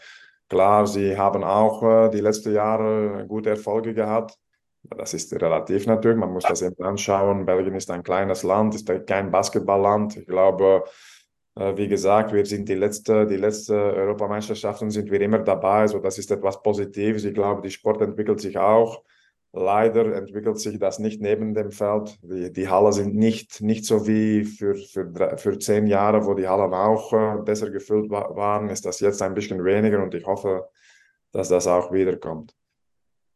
klar, sie haben auch äh, die letzten Jahre gute Erfolge gehabt. Das ist relativ natürlich, man muss das eben anschauen. Belgien ist ein kleines Land, ist kein Basketballland. Ich glaube, äh, wie gesagt, wir sind die letzte, die letzte Europameisterschaften sind wir immer dabei, also das ist etwas Positives. Ich glaube, die Sport entwickelt sich auch. Leider entwickelt sich das nicht neben dem Feld. Die, die Halle sind nicht, nicht so wie für, für, für zehn Jahre, wo die Hallen auch äh, besser gefüllt wa waren, ist das jetzt ein bisschen weniger und ich hoffe, dass das auch wiederkommt.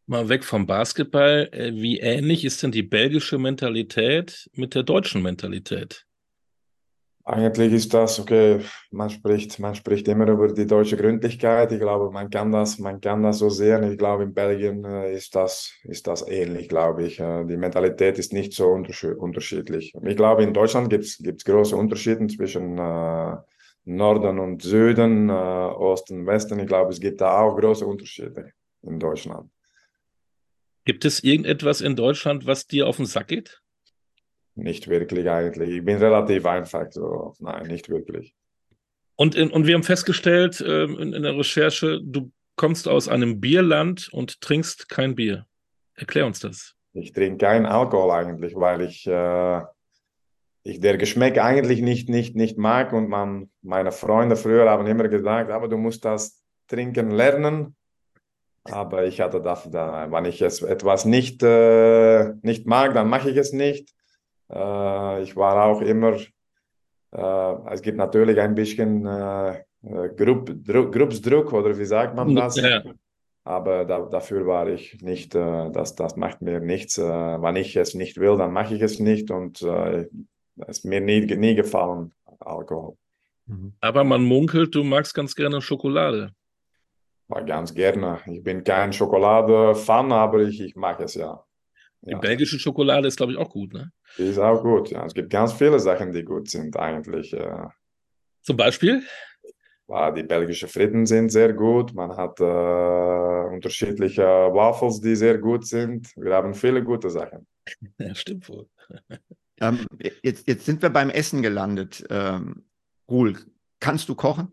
Mal weg vom Basketball. Äh, wie ähnlich ist denn die belgische Mentalität mit der deutschen Mentalität? Eigentlich ist das, okay, man spricht, man spricht immer über die deutsche Gründlichkeit. Ich glaube, man kann das, man kann das so sehen. Ich glaube, in Belgien äh, ist das, ist das ähnlich, glaube ich. Äh, die Mentalität ist nicht so unterschiedlich. Ich glaube, in Deutschland gibt es große Unterschiede zwischen äh, Norden und Süden, äh, Osten und Westen. Ich glaube, es gibt da auch große Unterschiede in Deutschland. Gibt es irgendetwas in Deutschland, was dir auf den Sack geht? Nicht wirklich eigentlich. Ich bin relativ einfach so. Nein, nicht wirklich. Und, in, und wir haben festgestellt äh, in, in, der Recherche, du kommst aus einem Bierland und trinkst kein Bier. Erklär uns das. Ich trinke keinen Alkohol eigentlich, weil ich, äh, ich der Geschmack eigentlich nicht, nicht, nicht mag. Und man, meine Freunde früher haben immer gesagt, aber du musst das trinken lernen. Aber ich hatte dafür, da, wenn ich es etwas nicht, äh, nicht mag, dann mache ich es nicht. Äh, ich war auch immer, äh, es gibt natürlich ein bisschen äh, Grupp, Druck, Gruppsdruck oder wie sagt man das? Ja. Aber da, dafür war ich nicht, das, das macht mir nichts. wenn ich es nicht will, dann mache ich es nicht und es ist mir nie, nie gefallen, Alkohol. Mhm. Aber man munkelt, du magst ganz gerne Schokolade. War ganz gerne. Ich bin kein Schokolade-Fan, aber ich, ich mag es ja. Die ja. belgische Schokolade ist, glaube ich, auch gut, ne? Die ist auch gut, ja. Es gibt ganz viele Sachen, die gut sind eigentlich. Ja. Zum Beispiel? Ja, die belgischen Fritten sind sehr gut. Man hat äh, unterschiedliche Waffels, die sehr gut sind. Wir haben viele gute Sachen. Ja, stimmt wohl. Ähm, jetzt, jetzt sind wir beim Essen gelandet. Ähm, Ruhl, kannst du kochen?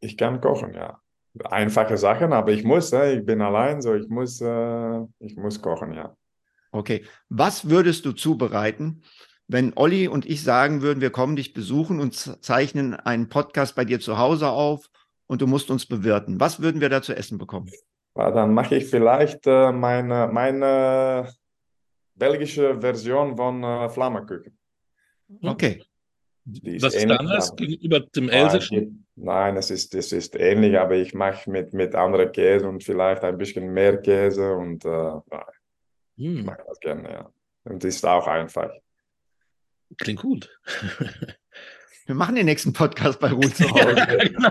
Ich kann kochen, ja. Einfache Sachen, aber ich muss, äh, ich bin allein, so ich muss, äh, ich muss kochen, ja. Okay. Was würdest du zubereiten, wenn Olli und ich sagen würden, wir kommen dich besuchen und zeichnen einen Podcast bei dir zu Hause auf und du musst uns bewirten? Was würden wir da zu essen bekommen? Ja, dann mache ich vielleicht äh, meine, meine belgische Version von äh, Flammekuchen. Okay. Ist Was ist anders gegenüber dem Elsässischen? Nein, es ist, es ist ähnlich, aber ich mache mit, mit anderen Käse und vielleicht ein bisschen mehr Käse und äh, hm. Ich mag das gerne, ja. Und ist auch einfach. Klingt gut. Wir machen den nächsten Podcast bei Ruhe zu Hause. ja, genau.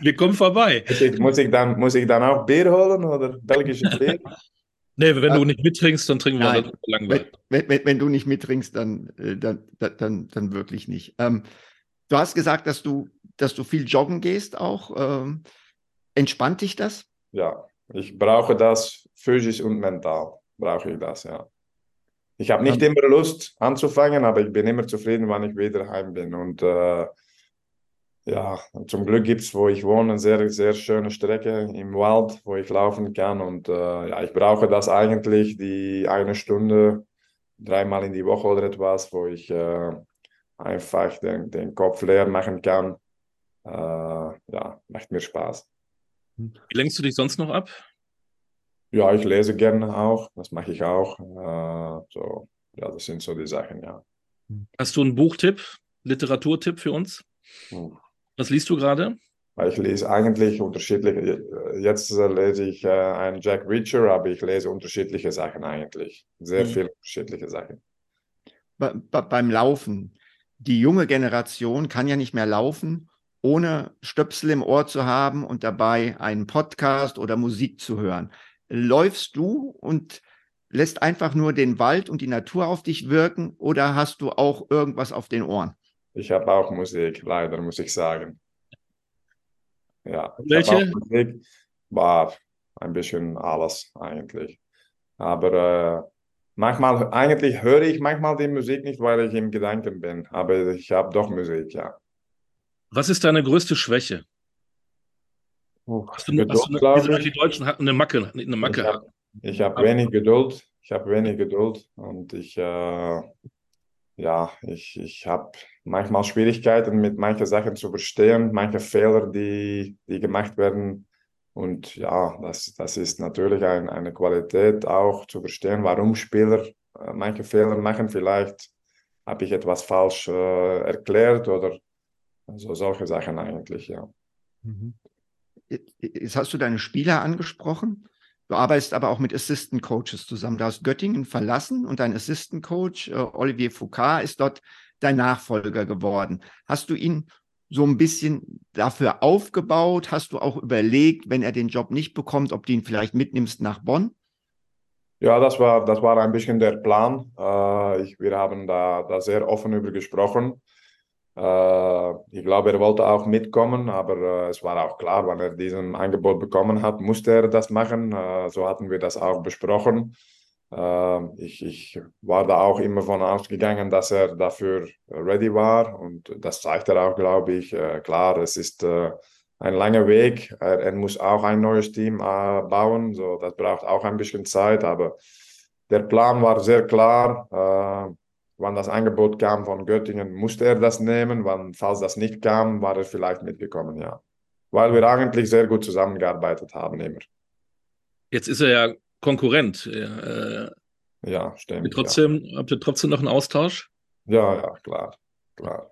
Wir kommen vorbei. Muss ich, muss ich, dann, muss ich dann auch Bier holen oder belgische Bier? Nee, wenn du nicht mittrinkst, dann trinken wir das langweilig. Wenn, wenn, wenn, du nicht mittrinkst, dann, äh, dann, dann, dann wirklich nicht. Ähm, du hast gesagt, dass du, dass du viel joggen gehst auch. Ähm, entspannt dich das? Ja, ich brauche das physisch und mental. Brauche ich das, ja. Ich habe nicht immer Lust anzufangen, aber ich bin immer zufrieden, wenn ich wieder heim bin. Und äh, ja, zum Glück gibt es, wo ich wohne, eine sehr, sehr schöne Strecke im Wald, wo ich laufen kann. Und äh, ja, ich brauche das eigentlich, die eine Stunde, dreimal in die Woche oder etwas, wo ich äh, einfach den, den Kopf leer machen kann. Äh, ja, macht mir Spaß. Wie lenkst du dich sonst noch ab? Ja, ich lese gerne auch, das mache ich auch. Äh, so, ja, das sind so die Sachen, ja. Hast du einen Buchtipp, Literaturtipp für uns? Hm. Was liest du gerade? Ich lese eigentlich unterschiedliche, jetzt lese ich äh, einen Jack Reacher, aber ich lese unterschiedliche Sachen eigentlich. Sehr Mhm. viele unterschiedliche Sachen. Be be beim Laufen. Die junge Generation kann ja nicht mehr laufen, ohne Stöpsel im Ohr zu haben und dabei einen Podcast oder Musik zu hören. Läufst du und lässt einfach nur den Wald und die Natur auf dich wirken oder hast du auch irgendwas auf den Ohren? Ich habe auch Musik, leider, muss ich sagen. Ja, Welche? Musik, war ein bisschen alles eigentlich. Aber äh, manchmal, eigentlich höre ich manchmal die Musik nicht, weil ich im Gedanken bin. Aber ich habe doch Musik, ja. Was ist deine größte Schwäche? Hast du, Geduld, hast du eine, ich. die Deutschen hatten eine Macke, eine Macke. Ich habe hab wenig Geduld. Ich habe wenig Geduld und ich, äh, ja, ich, ich habe manchmal Schwierigkeiten mit manchen Sachen zu verstehen, manche Fehler, die, die gemacht werden. Und ja, das, das ist natürlich ein, eine Qualität auch zu verstehen, warum Spieler äh, manche Fehler machen. Vielleicht habe ich etwas falsch äh, erklärt oder so solche Sachen eigentlich, ja. Jetzt hast du deine Spieler angesprochen. Du arbeitest aber auch mit Assistant Coaches zusammen. Du hast Göttingen verlassen und dein Assistant Coach, äh, Olivier Foucault, ist dort dein Nachfolger geworden. Hast du ihn so ein bisschen dafür aufgebaut? Hast du auch überlegt, wenn er den Job nicht bekommt, ob du ihn vielleicht mitnimmst nach Bonn? Ja, das war, das war ein bisschen der Plan. Äh, ich, wir haben da, da sehr offen über gesprochen. Äh, ich glaube, er wollte auch mitkommen, aber äh, es war auch klar, wenn er diesen Angebot bekommen hat, musste er das machen. Äh, so hatten wir das auch besprochen. Äh, ich, ich war da auch immer von ausgegangen, dass er dafür ready war und das zeigt er auch, glaube ich. Äh, klar, es ist äh, ein langer Weg. Er, er muss auch ein neues Team äh, bauen, so das braucht auch ein bisschen Zeit, aber der Plan war sehr klar. Wann das Angebot kam von Göttingen, musste er das nehmen. Wann, falls das nicht kam, war er vielleicht mitgekommen, ja. Weil wir eigentlich sehr gut zusammengearbeitet haben immer. Jetzt ist er ja Konkurrent. Äh, Ja, stimmt. habt, ihr trotzdem, habt ihr trotzdem noch einen Austausch? Ja, ja, ja klar, klar.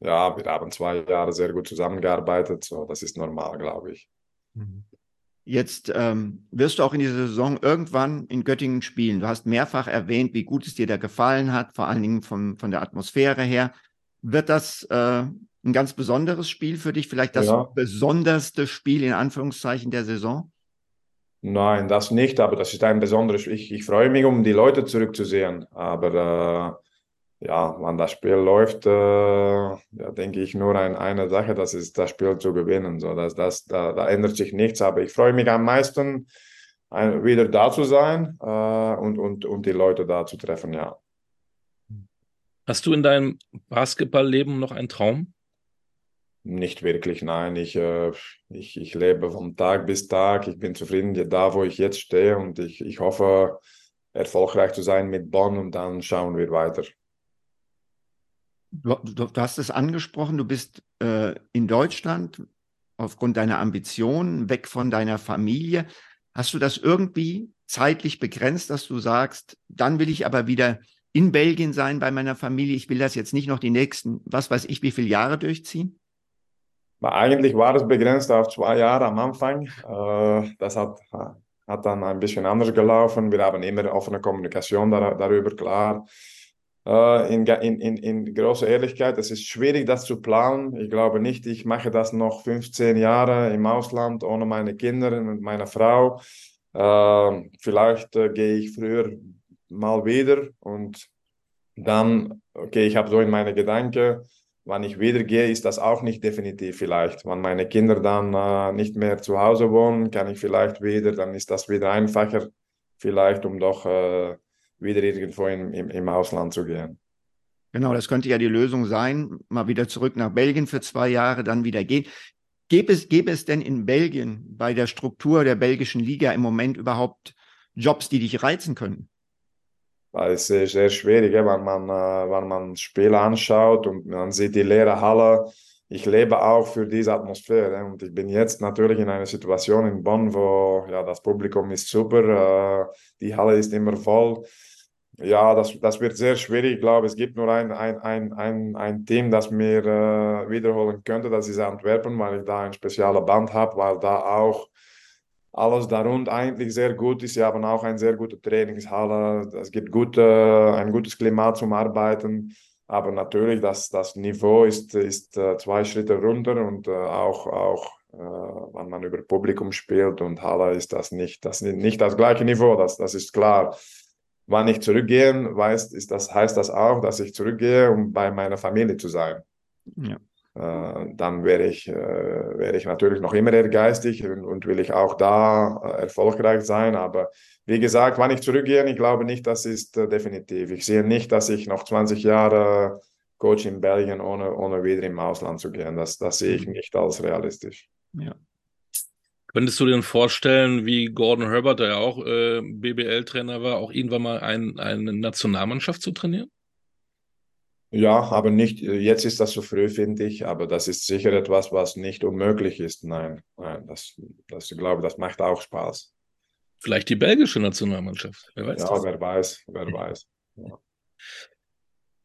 Ja, wir haben zwei Jahre sehr gut zusammengearbeitet, so das ist normal, glaube ich. Jetzt ähm, wirst du auch in dieser Saison irgendwann in Göttingen spielen. Du hast mehrfach erwähnt, wie gut es dir da gefallen hat, vor allen Dingen von, von der Atmosphäre her. Wird das äh, ein ganz besonderes Spiel für dich? Vielleicht das Ja. besonderste Spiel in Anführungszeichen der Saison? Nein, das nicht, aber das ist ein besonderes. Ich, ich freue mich, um die Leute zurückzusehen. Aber äh, ja, wenn das Spiel läuft, äh, ja, denke ich nur an eine Sache, das ist das Spiel zu gewinnen. So, das, das, da, da ändert sich nichts. Aber ich freue mich am meisten, ein, wieder da zu sein äh, und, und, und die Leute da zu treffen, ja. Hast du in deinem Basketballleben noch einen Traum? Nicht wirklich, nein. Ich, äh, ich, ich lebe von Tag bis Tag. Ich bin zufrieden da, wo ich jetzt stehe und ich, ich hoffe, erfolgreich zu sein mit Bonn und dann schauen wir weiter. Du, du, hast es angesprochen, du bist äh, in Deutschland aufgrund deiner Ambitionen, weg von deiner Familie. Hast du das irgendwie zeitlich begrenzt, dass du sagst, dann will ich aber wieder in Belgien sein bei meiner Familie. Ich will das jetzt nicht noch die nächsten, was weiß ich, wie viele Jahre durchziehen? Eigentlich war es begrenzt auf zwei Jahre am Anfang. Äh, das hat, hat dann ein bisschen anders gelaufen. Wir haben immer offene Kommunikation dar darüber, klar. Äh, in, in, in, großer Ehrlichkeit, es ist schwierig, das zu planen. Ich glaube nicht, ich mache das noch 15 Jahre im Ausland ohne meine Kinder und meine Frau. Äh, vielleicht gehe ich früher mal wieder und dann, okay, ich habe so in meine Gedanken, wann ich wieder gehe, ist das auch nicht definitiv vielleicht. Wenn meine Kinder dann äh, nicht mehr zu Hause wohnen, kann ich vielleicht wieder, dann ist das wieder einfacher, vielleicht, um doch äh, wieder irgendwo in, im, im Ausland zu gehen. Genau, das könnte ja die Lösung sein, mal wieder zurück nach Belgien für zwei Jahre, dann wieder gehen. Gäbe es, gäbe es denn in Belgien bei der Struktur der belgischen Liga im Moment überhaupt Jobs, die dich reizen können? Weil es ist sehr schwierig, wenn man, äh, wenn man Spiele anschaut und man sieht die leere Halle ich lebe auch für diese Atmosphäre. Und ich bin jetzt natürlich in einer Situation in Bonn, wo ja, das Publikum ist super, äh, die Halle ist immer voll. Ja, das, das wird sehr schwierig. Ich glaube, es gibt nur ein, ein, ein, ein, ein Team, das mir äh, wiederholen könnte. Das ist Antwerpen, weil ich da ein spezielles Band habe, weil da auch alles darunter eigentlich sehr gut ist. Sie haben auch eine sehr gute Trainingshalle. Es gibt gute, ein gutes Klima zum Arbeiten. Aber natürlich, das, das Niveau ist, ist äh, zwei Schritte runter und äh, auch, auch äh, wenn man über Publikum spielt und Halle ist das nicht das, nicht das gleiche Niveau, das, das ist klar. Wann ich zurückgehe, weiß, ist das, heißt das auch, dass ich zurückgehe, um bei meiner Familie zu sein. Ja. Äh, dann wäre ich, äh, wäre ich natürlich noch immer ehrgeizig und, und will ich auch da äh, erfolgreich sein. Aber wie gesagt, wann ich zurückgehe, ich glaube nicht, das ist definitiv. Ich sehe nicht, dass ich noch 20 Jahre Coach in Belgien ohne, ohne wieder im Ausland zu gehen. Das, das sehe ich nicht als realistisch. Ja. Könntest du dir vorstellen, wie Gordon Herbert, der ja auch äh, BBL-Trainer war, auch irgendwann mal ein, eine Nationalmannschaft zu trainieren? Ja, aber nicht, jetzt ist das zu früh, finde ich, aber das ist sicher etwas, was nicht unmöglich ist. Nein, nein das, das, ich glaube, das macht auch Spaß. Vielleicht die belgische Nationalmannschaft, wer weiß. Ja, das? wer weiß, wer weiß. Ja.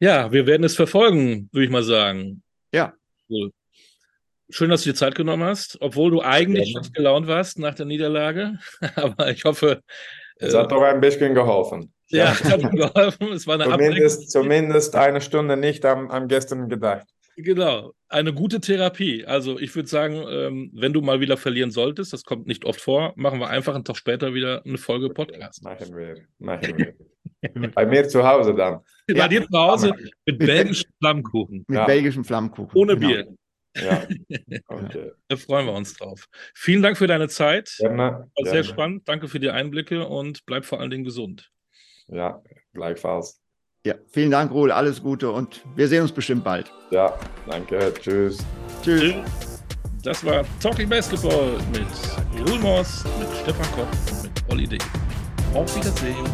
ja. wir werden es verfolgen, würde ich mal sagen. Ja. Cool. Schön, dass du dir Zeit genommen hast, obwohl du eigentlich schlecht gelaunt warst nach der Niederlage. aber ich hoffe. Es äh, hat doch ein bisschen geholfen. Ja, hat geholfen. Es war eine zumindest, zumindest eine Stunde nicht am, am gestern gedacht. Genau, eine gute Therapie. Also ich würde sagen, ähm, wenn du mal wieder verlieren solltest, das kommt nicht oft vor, machen wir einfach einen Tag später wieder eine Folge Podcast. Machen wir, machen wir. Bei mir zu Hause dann. Bei ja. dir zu Hause mit belgischem Flammkuchen. Mit ja. belgischem Flammkuchen. Ohne genau. Bier. Ja, okay. Da freuen wir uns drauf. Vielen Dank für deine Zeit. Gerne, War sehr gerne. spannend. Danke für die Einblicke und bleib vor allen Dingen gesund. Ja, gleichfalls. Ja, vielen Dank, Ruhl. Alles Gute und wir sehen uns bestimmt bald. Ja, danke. Tschüss. Tschüss. Das war Talking Basketball mit Ruhl Moss, mit Stefan Koch und mit Olli D. Auf Wiedersehen.